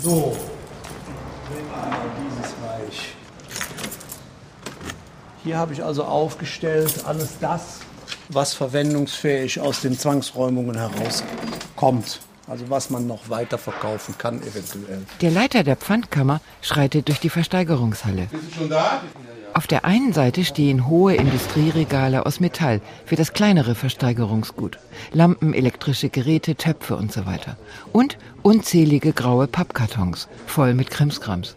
So, nehmen wir einmal dieses Reich. Hier habe ich also aufgestellt alles das, was verwendungsfähig aus den Zwangsräumungen herauskommt. Also was man noch weiter verkaufen kann eventuell. Der Leiter der Pfandkammer schreitet durch die Versteigerungshalle. Bist du schon da? Auf der einen Seite stehen hohe Industrieregale aus Metall für das kleinere Versteigerungsgut. Lampen, elektrische Geräte, Töpfe und so weiter. Und unzählige graue Pappkartons, voll mit Krimskrams.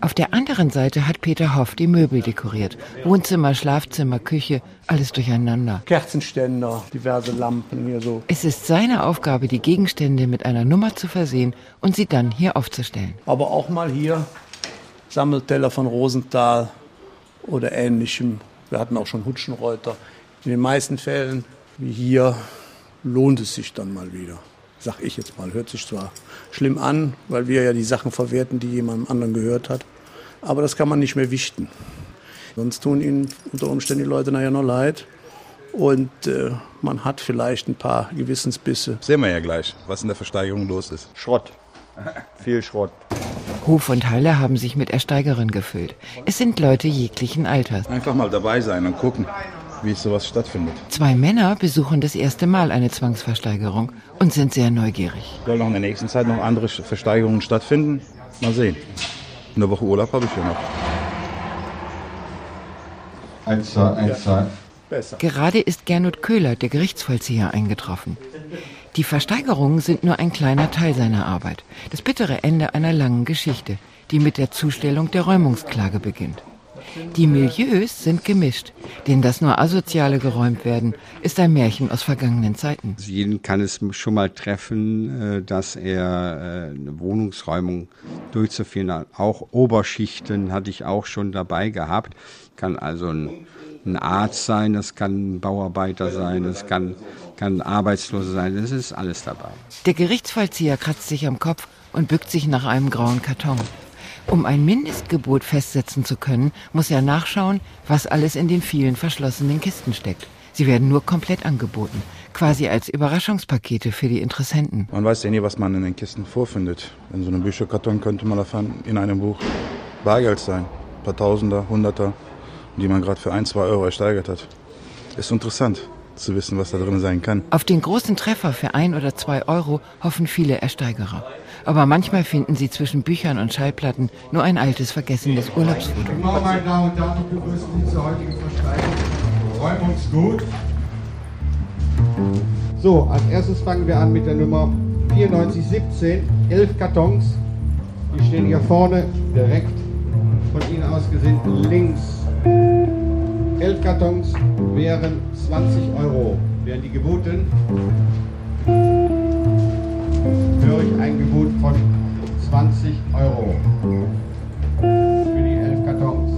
Auf der anderen Seite hat Peter Hoff die Möbel dekoriert. Wohnzimmer, Schlafzimmer, Küche, alles durcheinander. Kerzenständer, diverse Lampen hier so. Es ist seine Aufgabe, die Gegenstände mit einer Nummer zu versehen und sie dann hier aufzustellen. Aber auch mal hier Sammelteller von Rosenthal oder ähnlichem. Wir hatten auch schon Hutschenreuter. In den meisten Fällen, wie hier, lohnt es sich dann mal wieder. Sag ich jetzt mal. Hört sich zwar schlimm an, weil wir ja die Sachen verwerten, die jemandem anderen gehört hat. Aber das kann man nicht mehr wichten. Sonst tun ihnen unter Umständen die Leute nachher noch leid. Und äh, man hat vielleicht ein paar Gewissensbisse. Sehen wir ja gleich, was in der Versteigerung los ist. Schrott. Viel Schrott. Hof und Halle haben sich mit Ersteigerern gefüllt. Es sind Leute jeglichen Alters. Einfach mal dabei sein und gucken, wie sowas stattfindet. Zwei Männer besuchen das erste Mal eine Zwangsversteigerung und sind sehr neugierig. Soll noch in der nächsten Zeit noch andere Versteigerungen stattfinden? Mal sehen. Eine Woche Urlaub habe ich ja noch. Eins, zwei, eins, zwei. Besser. Gerade ist Gernot Köhler, der Gerichtsvollzieher, eingetroffen. Die Versteigerungen sind nur ein kleiner Teil seiner Arbeit. Das bittere Ende einer langen Geschichte, die mit der Zustellung der Räumungsklage beginnt. Die Milieus sind gemischt, denen das nur Asoziale geräumt werden, ist ein Märchen aus vergangenen Zeiten. Also jeden kann es schon mal treffen, äh, dass er äh, eine Wohnungsräumung durchzuführen hat. Auch Oberschichten hatte ich auch schon dabei gehabt. Kann also ein, ein Arzt sein, das kann ein Bauarbeiter sein, das kann, kann ein Arbeitsloser sein, das ist alles dabei. Der Gerichtsvollzieher kratzt sich am Kopf und bückt sich nach einem grauen Karton. Um ein Mindestgebot festsetzen zu können, muss er nachschauen, was alles in den vielen verschlossenen Kisten steckt. Sie werden nur komplett angeboten, quasi als Überraschungspakete für die Interessenten. Man weiß ja nie, was man in den Kisten vorfindet. In so einem Bücherkarton könnte man erfahren, in einem Buch Bargeld sein. Ein paar Tausender, Hunderter, die man gerade für ein, zwei Euro ersteigert hat. Ist interessant zu wissen, was da drin sein kann. Auf den großen Treffer für ein oder zwei Euro hoffen viele Ersteigerer. Aber manchmal finden sie zwischen Büchern und Schallplatten nur ein altes, vergessenes Urlaubsfoto. Guten Morgen, meine Damen und Herren, ich begrüße Sie zur heutigen Versteigerung. Räumungsgut. So, als erstes fangen wir an mit der Nummer 9417. Elf Kartons. Die stehen hier vorne direkt von Ihnen aus gesehen links. Elf Kartons wären 20 Euro. Wären die geboten? Höre ich ein Gebot von 20 Euro. Für die elf Kartons.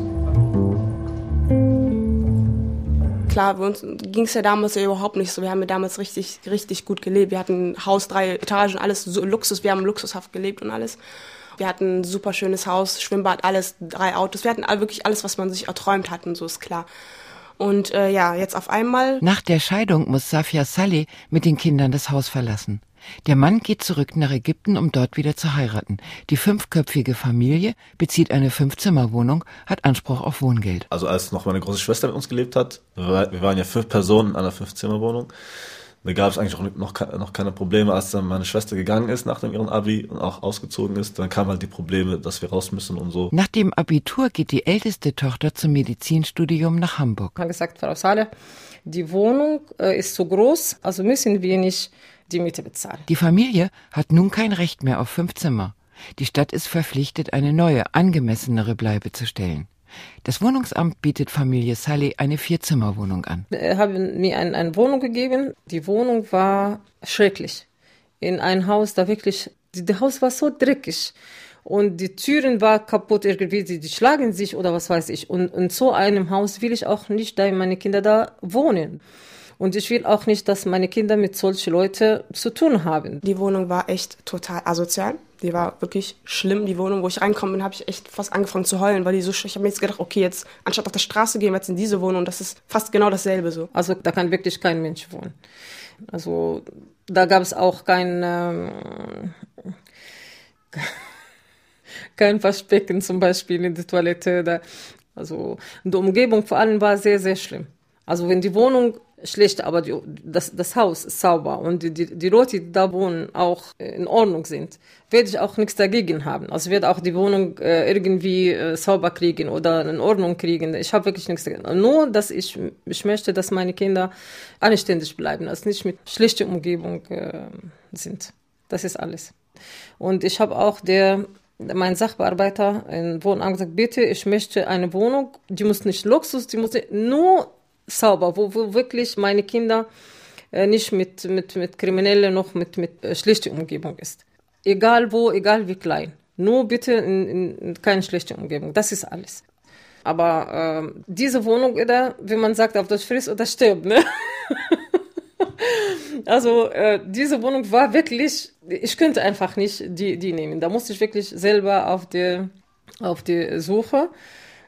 Klar, bei uns ging es ja damals ja überhaupt nicht so. Wir haben ja damals richtig, richtig gut gelebt. Wir hatten ein Haus, drei Etagen, alles so Luxus. Wir haben luxushaft gelebt und alles. Wir hatten ein super schönes Haus, Schwimmbad, alles, drei Autos. Wir hatten all, wirklich alles, was man sich erträumt hat und so ist klar. Und äh, ja, jetzt auf einmal Nach der Scheidung muss Safia Saleh mit den Kindern das Haus verlassen. Der Mann geht zurück nach Ägypten, um dort wieder zu heiraten. Die fünfköpfige Familie bezieht eine Fünfzimmerwohnung, hat Anspruch auf Wohngeld. Also als noch meine große Schwester mit uns gelebt hat, wir waren ja fünf Personen in einer Fünfzimmerwohnung. Da gab es eigentlich auch noch, noch keine Probleme, als dann meine Schwester gegangen ist nach dem ihren Abi und auch ausgezogen ist. Dann kamen halt die Probleme, dass wir raus müssen und so. Nach dem Abitur geht die älteste Tochter zum Medizinstudium nach Hamburg. hat gesagt, Frau Sale, die Wohnung äh, ist zu groß, also müssen wir nicht die Miete bezahlen. Die Familie hat nun kein Recht mehr auf fünf Zimmer. Die Stadt ist verpflichtet, eine neue, angemessenere Bleibe zu stellen. Das Wohnungsamt bietet Familie Saleh eine Vierzimmerwohnung an. Er hat mir ein, eine Wohnung gegeben. Die Wohnung war schrecklich. In ein Haus, da wirklich, das Haus war so dreckig. Und die Türen war kaputt irgendwie, die, die schlagen sich oder was weiß ich. Und in so einem Haus will ich auch nicht, da meine Kinder da wohnen. Und ich will auch nicht, dass meine Kinder mit solchen Leuten zu tun haben. Die Wohnung war echt total asozial. Die war wirklich schlimm, die Wohnung. Wo ich reinkomme bin, habe ich echt fast angefangen zu heulen, weil die so, ich habe mir jetzt gedacht, okay, jetzt anstatt auf der Straße gehen wir jetzt in diese Wohnung. Das ist fast genau dasselbe so. Also da kann wirklich kein Mensch wohnen. Also da gab es auch kein, ähm, kein Waschbecken zum Beispiel in der Toilette. Da. Also die Umgebung vor allem war sehr, sehr schlimm. Also wenn die Wohnung schlecht, aber die, das, das Haus ist sauber und die, die, die Leute, die da wohnen, auch in Ordnung sind, werde ich auch nichts dagegen haben. Also werde auch die Wohnung äh, irgendwie äh, sauber kriegen oder in Ordnung kriegen. Ich habe wirklich nichts dagegen. Nur, dass ich, ich möchte, dass meine Kinder anständig bleiben, also nicht mit schlechter Umgebung äh, sind. Das ist alles. Und ich habe auch der mein Sachbearbeiter in Wohnamt gesagt, bitte, ich möchte eine Wohnung, die muss nicht Luxus, die muss nur sauber, wo, wo wirklich meine Kinder äh, nicht mit, mit, mit Kriminellen noch mit, mit äh, schlechter Umgebung ist. Egal wo, egal wie klein. Nur bitte in, in keine schlechte Umgebung. Das ist alles. Aber äh, diese Wohnung, oder, wie man sagt, auf das frisst oder stirbt, ne? also äh, diese Wohnung war wirklich, ich könnte einfach nicht die, die nehmen. Da musste ich wirklich selber auf die, auf die Suche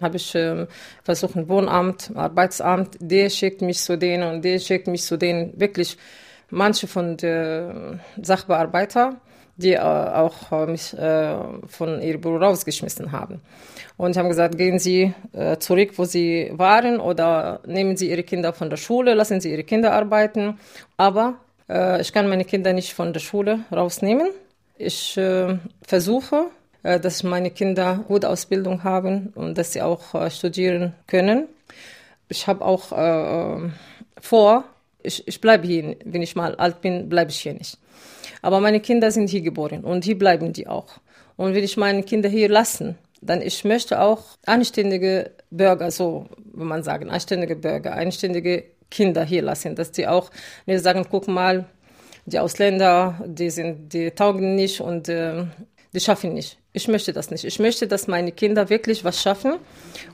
habe ich äh, versucht, ein Wohnamt, Arbeitsamt, der schickt mich zu denen und der schickt mich zu denen. Wirklich, manche von den Sachbearbeiter, die äh, auch äh, mich äh, von ihrem Büro rausgeschmissen haben. Und haben gesagt, gehen Sie äh, zurück, wo Sie waren oder nehmen Sie Ihre Kinder von der Schule, lassen Sie Ihre Kinder arbeiten. Aber äh, ich kann meine Kinder nicht von der Schule rausnehmen. Ich versuche, äh, dass meine Kinder gute Ausbildung haben und dass sie auch äh, studieren können. Ich habe auch äh, vor, ich, ich bleibe hier, wenn ich mal alt bin, bleibe ich hier nicht. Aber meine Kinder sind hier geboren und hier bleiben die auch. Und wenn ich meine Kinder hier lassen, dann ich möchte auch anständige Bürger, so wenn man sagen, anständige Bürger, anständige Kinder hier lassen, dass die auch nicht sagen, guck mal, die Ausländer, die sind, die taugen nicht und äh, die schaffen nicht. Ich möchte das nicht. Ich möchte, dass meine Kinder wirklich was schaffen.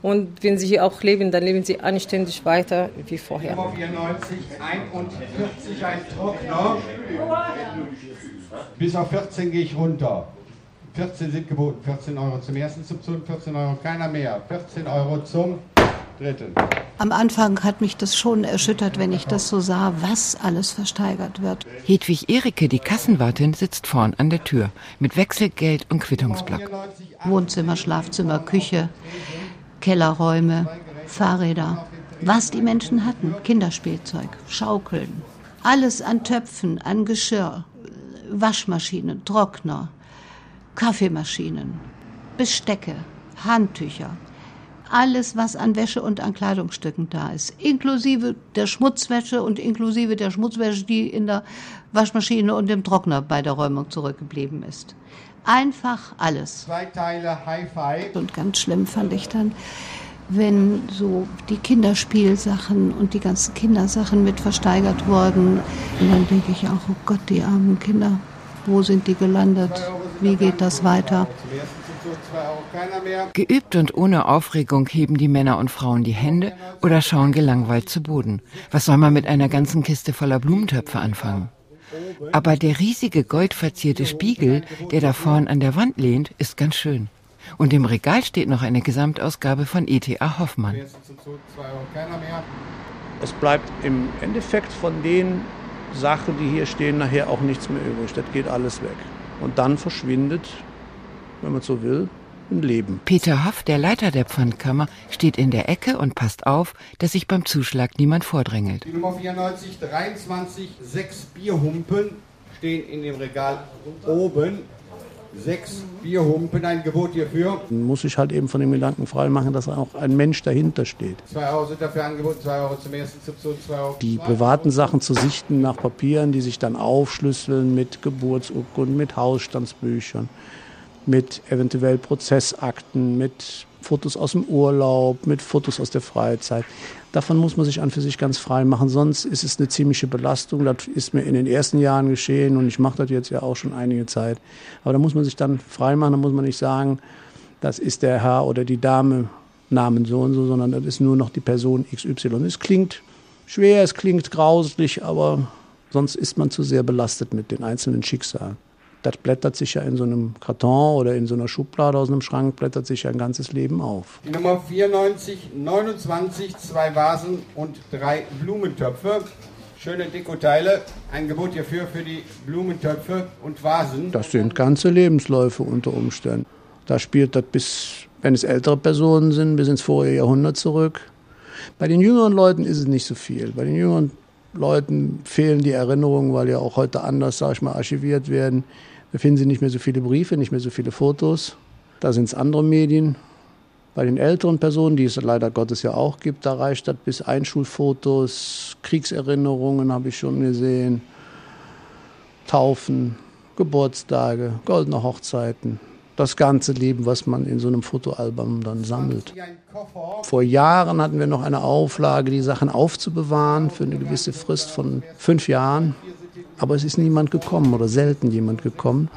Und wenn sie hier auch leben, dann leben sie anständig weiter wie vorher. Nummer 94, 41, ein Trockner. Bis auf 14 gehe ich runter. 14 sind geboten, 14 Euro zum ersten Subzun, 14 Euro keiner mehr. 14 Euro zum dritten. Am Anfang hat mich das schon erschüttert, wenn ich das so sah, was alles versteigert wird. Hedwig Erike, die Kassenwartin, sitzt vorn an der Tür mit Wechselgeld und Quittungsblock. Wohnzimmer, Schlafzimmer, Küche, Kellerräume, Fahrräder. Was die Menschen hatten, Kinderspielzeug, Schaukeln, alles an Töpfen, an Geschirr, Waschmaschinen, Trockner, Kaffeemaschinen, Bestecke, Handtücher, alles, was an Wäsche und an Kleidungsstücken da ist, inklusive der Schmutzwäsche und inklusive der Schmutzwäsche, die in der Waschmaschine und im Trockner bei der Räumung zurückgeblieben ist. Einfach alles. Zwei Teile Hi-Fi. Und ganz schlimm fand ich dann, wenn so die Kinderspielsachen und die ganzen Kindersachen mit versteigert wurden. Und dann denke ich auch, oh Gott, die armen Kinder, wo sind die gelandet? Wie geht das weiter? Geübt und ohne Aufregung heben die Männer und Frauen die Hände oder schauen gelangweilt zu Boden. Was soll man mit einer ganzen Kiste voller Blumentöpfe anfangen? Aber der riesige goldverzierte Spiegel, der da vorn an der Wand lehnt, ist ganz schön. Und im Regal steht noch eine Gesamtausgabe von E.T.A. Hoffmann. Es bleibt im Endeffekt von den Sachen, die hier stehen, nachher auch nichts mehr übrig. Das geht alles weg. Und dann verschwindet wenn man so will, ein Leben. Peter Hoff, der Leiter der Pfandkammer, steht in der Ecke und passt auf, dass sich beim Zuschlag niemand vordrängelt. Die Nummer 94, 23, sechs Bierhumpen stehen in dem Regal oben. Sechs Bierhumpen, ein Gebot hierfür. Dann muss ich halt eben von dem Gedanken frei machen, dass auch ein Mensch dahinter steht. Zwei Euro sind dafür angeboten, zwei Euro zum ersten Subzug, zwei Euro. Die privaten Sachen zu sichten nach Papieren, die sich dann aufschlüsseln mit Geburtsurkunden, mit Hausstandsbüchern mit eventuell Prozessakten, mit Fotos aus dem Urlaub, mit Fotos aus der Freizeit. Davon muss man sich an für sich ganz frei machen, sonst ist es eine ziemliche Belastung. Das ist mir in den ersten Jahren geschehen und ich mache das jetzt ja auch schon einige Zeit. Aber da muss man sich dann frei machen, da muss man nicht sagen, das ist der Herr oder die Dame Namen so und so, sondern das ist nur noch die Person XY. Es klingt schwer, es klingt grauslich, aber sonst ist man zu sehr belastet mit den einzelnen Schicksalen das blättert sich ja in so einem Karton oder in so einer Schublade aus einem Schrank, blättert sich ja ein ganzes Leben auf. Die Nummer 94, 29, zwei Vasen und drei Blumentöpfe. Schöne Dekoteile. Ein Gebot hierfür für die Blumentöpfe und Vasen. Das sind ganze Lebensläufe unter Umständen. Da spielt das bis, wenn es ältere Personen sind, bis ins vorige Jahrhundert zurück. Bei den jüngeren Leuten ist es nicht so viel. Bei den jüngeren Leuten fehlen die Erinnerungen, weil ja auch heute anders, sag ich mal, archiviert werden. Da finden sie nicht mehr so viele Briefe, nicht mehr so viele Fotos. Da sind es andere Medien. Bei den älteren Personen, die es leider Gottes ja auch gibt, da reicht das bis Einschulfotos, Kriegserinnerungen habe ich schon gesehen, Taufen, Geburtstage, goldene Hochzeiten. Das ganze Leben, was man in so einem Fotoalbum dann sammelt. Vor Jahren hatten wir noch eine Auflage, die Sachen aufzubewahren für eine gewisse Frist von fünf Jahren. Aber es ist niemand gekommen oder selten jemand gekommen.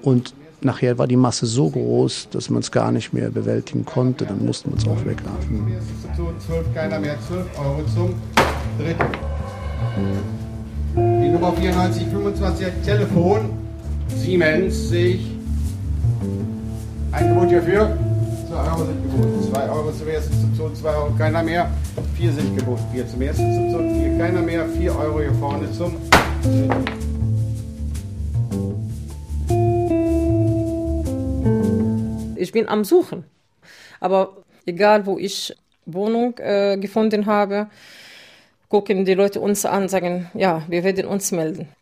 Und nachher war die Masse so groß, dass man es gar nicht mehr bewältigen konnte. Dann musste man es auch wegwerfen. Keiner mehr 12 Euro zum dritten. Die Nummer 9425 Telefon. Siemens sehe ich. Ein Gebot hierfür. 2 Euro sind geboten. 2 Euro zum ersten Substitution, 2 Euro keiner mehr. 4 sind geboten. 4 zum ersten Substitution, 4 keiner mehr. 4 Euro hier vorne zum. Ich bin am Suchen. Aber egal, wo ich Wohnung äh, gefunden habe, gucken die Leute uns an, sagen, ja, wir werden uns melden.